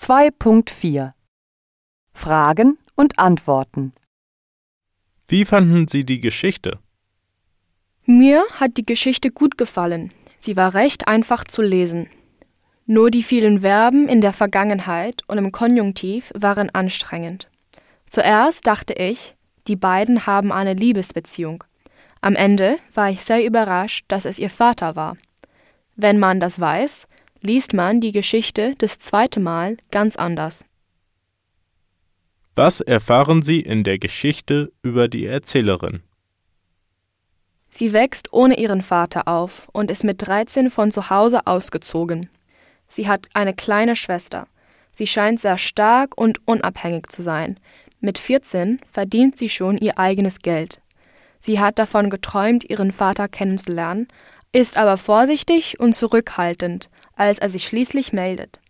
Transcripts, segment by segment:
2.4 Fragen und Antworten Wie fanden Sie die Geschichte? Mir hat die Geschichte gut gefallen. Sie war recht einfach zu lesen. Nur die vielen Verben in der Vergangenheit und im Konjunktiv waren anstrengend. Zuerst dachte ich, die beiden haben eine Liebesbeziehung. Am Ende war ich sehr überrascht, dass es ihr Vater war. Wenn man das weiß, liest man die Geschichte das zweite Mal ganz anders. Was erfahren Sie in der Geschichte über die Erzählerin? Sie wächst ohne ihren Vater auf und ist mit 13 von zu Hause ausgezogen. Sie hat eine kleine Schwester. Sie scheint sehr stark und unabhängig zu sein. Mit 14 verdient sie schon ihr eigenes Geld. Sie hat davon geträumt, ihren Vater kennenzulernen, ist aber vorsichtig und zurückhaltend, als er sich schließlich meldet.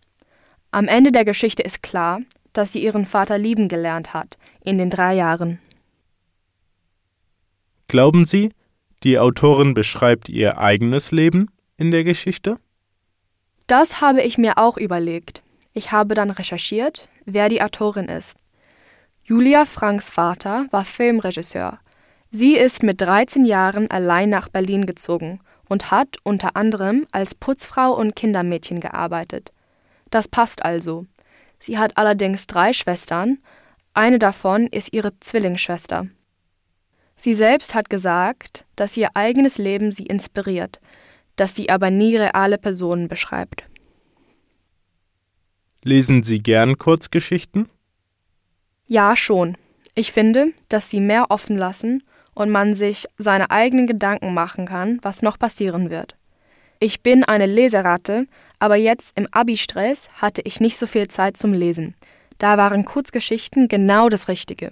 Am Ende der Geschichte ist klar, dass sie ihren Vater lieben gelernt hat, in den drei Jahren. Glauben Sie, die Autorin beschreibt ihr eigenes Leben in der Geschichte? Das habe ich mir auch überlegt. Ich habe dann recherchiert, wer die Autorin ist. Julia Franks Vater war Filmregisseur. Sie ist mit 13 Jahren allein nach Berlin gezogen und hat unter anderem als Putzfrau und Kindermädchen gearbeitet. Das passt also. Sie hat allerdings drei Schwestern, eine davon ist ihre Zwillingsschwester. Sie selbst hat gesagt, dass ihr eigenes Leben sie inspiriert, dass sie aber nie reale Personen beschreibt. Lesen Sie gern Kurzgeschichten? Ja, schon. Ich finde, dass sie mehr offen lassen und man sich seine eigenen Gedanken machen kann, was noch passieren wird. Ich bin eine Leseratte, aber jetzt im Abi-Stress hatte ich nicht so viel Zeit zum Lesen. Da waren Kurzgeschichten genau das Richtige.